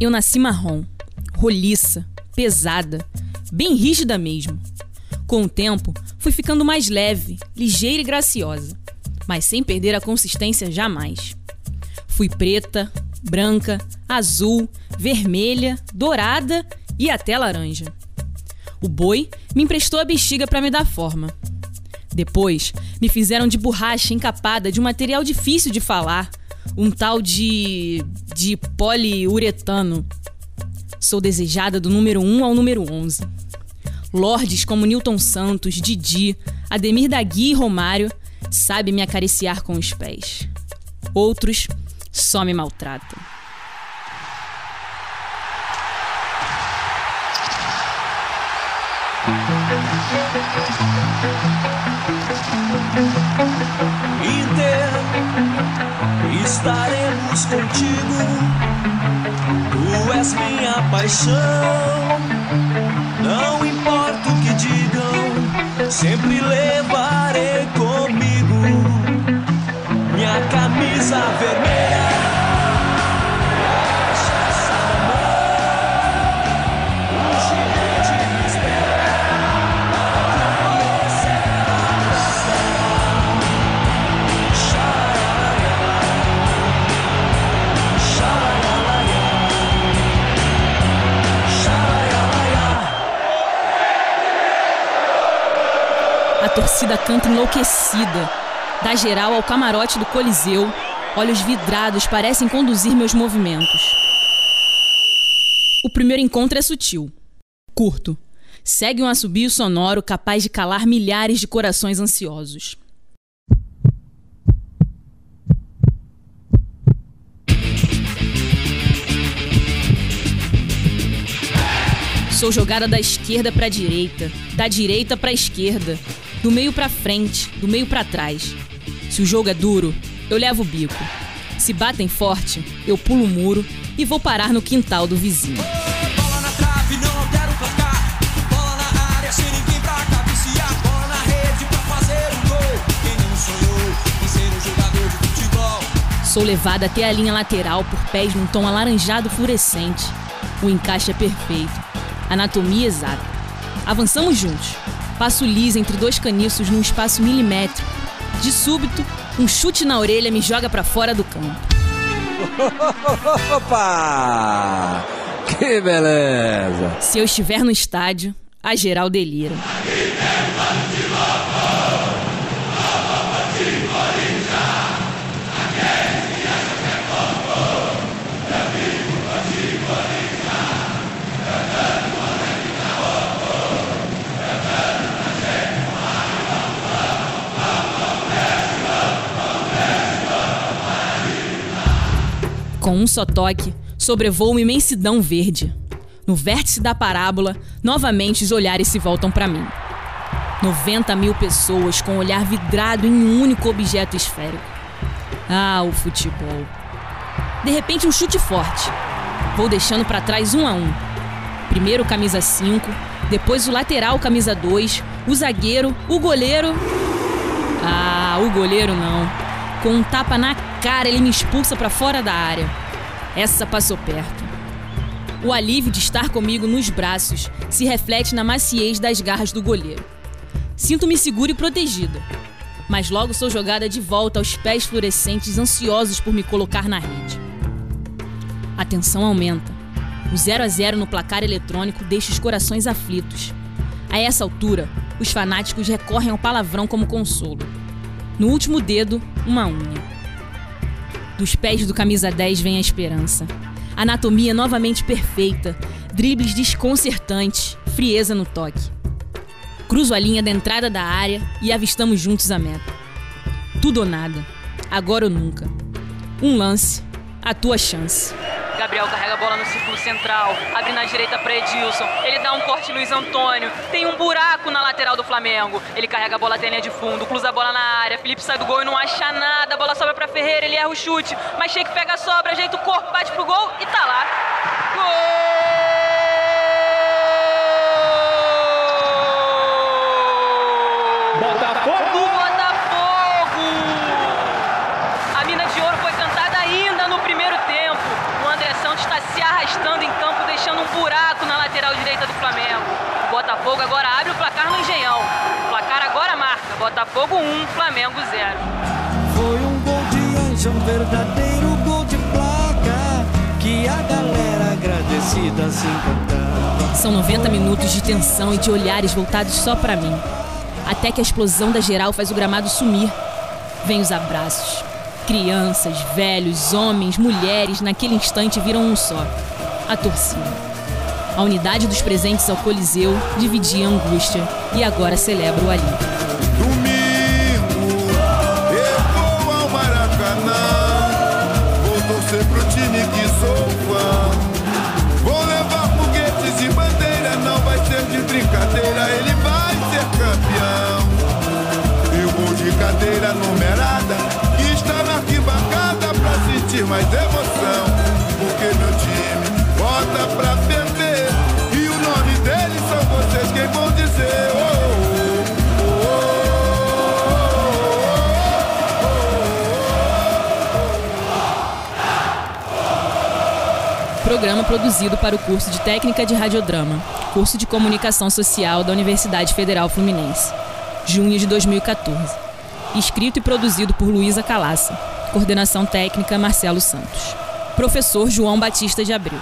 Eu nasci marrom, roliça, pesada, bem rígida mesmo. Com o tempo, fui ficando mais leve, ligeira e graciosa, mas sem perder a consistência jamais. Fui preta, branca, azul, vermelha, dourada e até laranja. O boi me emprestou a bexiga para me dar forma. Depois, me fizeram de borracha encapada de um material difícil de falar, um tal de. de poliuretano. Sou desejada do número 1 ao número 11. Lordes como Newton Santos, Didi, Ademir Dagui e Romário sabem me acariciar com os pés. Outros só me maltratam. Estaremos contigo. Tu és minha paixão. Não importa o que digam, sempre levarei comigo minha camisa vermelha. Torcida canta enlouquecida. Da geral ao camarote do Coliseu, olhos vidrados parecem conduzir meus movimentos. O primeiro encontro é sutil, curto. Segue um assobio sonoro capaz de calar milhares de corações ansiosos. Sou jogada da esquerda para a direita, da direita para a esquerda, do meio para frente, do meio para trás. Se o jogo é duro, eu levo o bico. Se batem forte, eu pulo o muro e vou parar no quintal do vizinho. Sou levada até a linha lateral por pés num tom alaranjado fluorescente. O encaixe é perfeito. Anatomia exata. Avançamos juntos. Passo liso entre dois caniços num espaço milimétrico. De súbito, um chute na orelha me joga pra fora do campo. Opa! Que beleza! Se eu estiver no estádio, a geral delira. Com um só toque, sobrevoo uma imensidão verde. No vértice da parábola, novamente os olhares se voltam para mim. 90 mil pessoas com o olhar vidrado em um único objeto esférico. Ah, o futebol. De repente, um chute forte. Vou deixando para trás um a um. Primeiro camisa 5, depois o lateral camisa 2, o zagueiro, o goleiro. Ah, o goleiro não. Com um tapa na cara, ele me expulsa para fora da área. Essa passou perto. O alívio de estar comigo nos braços se reflete na maciez das garras do goleiro. Sinto-me segura e protegida, mas logo sou jogada de volta aos pés fluorescentes ansiosos por me colocar na rede. A tensão aumenta. O 0 a 0 no placar eletrônico deixa os corações aflitos. A essa altura, os fanáticos recorrem ao palavrão como consolo. No último dedo, uma unha. Dos pés do camisa 10 vem a esperança. Anatomia novamente perfeita, dribles desconcertantes, frieza no toque. Cruzo a linha da entrada da área e avistamos juntos a meta. Tudo ou nada. Agora ou nunca. Um lance, a tua chance. Gabriel carrega a bola no círculo central, abre na direita para Edilson. Ele dá um corte Luiz Antônio. Tem um buraco na lateral do Flamengo. Ele carrega a bola até a linha de fundo, cruza a bola na área. Felipe sai do gol e não acha nada. Ferreira, ele erra o chute, mas Sheik pega a sobra, ajeita o corpo, bate pro gol e tá lá. Gol! Botafogo! Botafogo! A mina de ouro foi cantada ainda no primeiro tempo. O André Santos está se arrastando em campo, deixando um buraco na lateral direita do Flamengo. O Botafogo agora abre o placar no Engenhão. O placar agora marca. Botafogo 1, Flamengo 0. Foi um verdadeiro gol de placa. Que a galera agradecida se encantava. São 90 minutos de tensão e de olhares voltados só pra mim. Até que a explosão da geral faz o gramado sumir. Vem os abraços. Crianças, velhos, homens, mulheres, naquele instante viram um só: a torcida. A unidade dos presentes ao Coliseu dividia a angústia e agora celebra o alívio. Torcer pro time que sou fã. Vou levar foguetes e bandeira, não vai ser de brincadeira, ele vai ser campeão. E o gol de cadeira numerada, que está na arquibancada pra sentir mais emoção. Programa produzido para o curso de Técnica de Radiodrama, curso de Comunicação Social da Universidade Federal Fluminense, junho de 2014. Escrito e produzido por Luísa Calaça. Coordenação técnica Marcelo Santos. Professor João Batista de Abreu.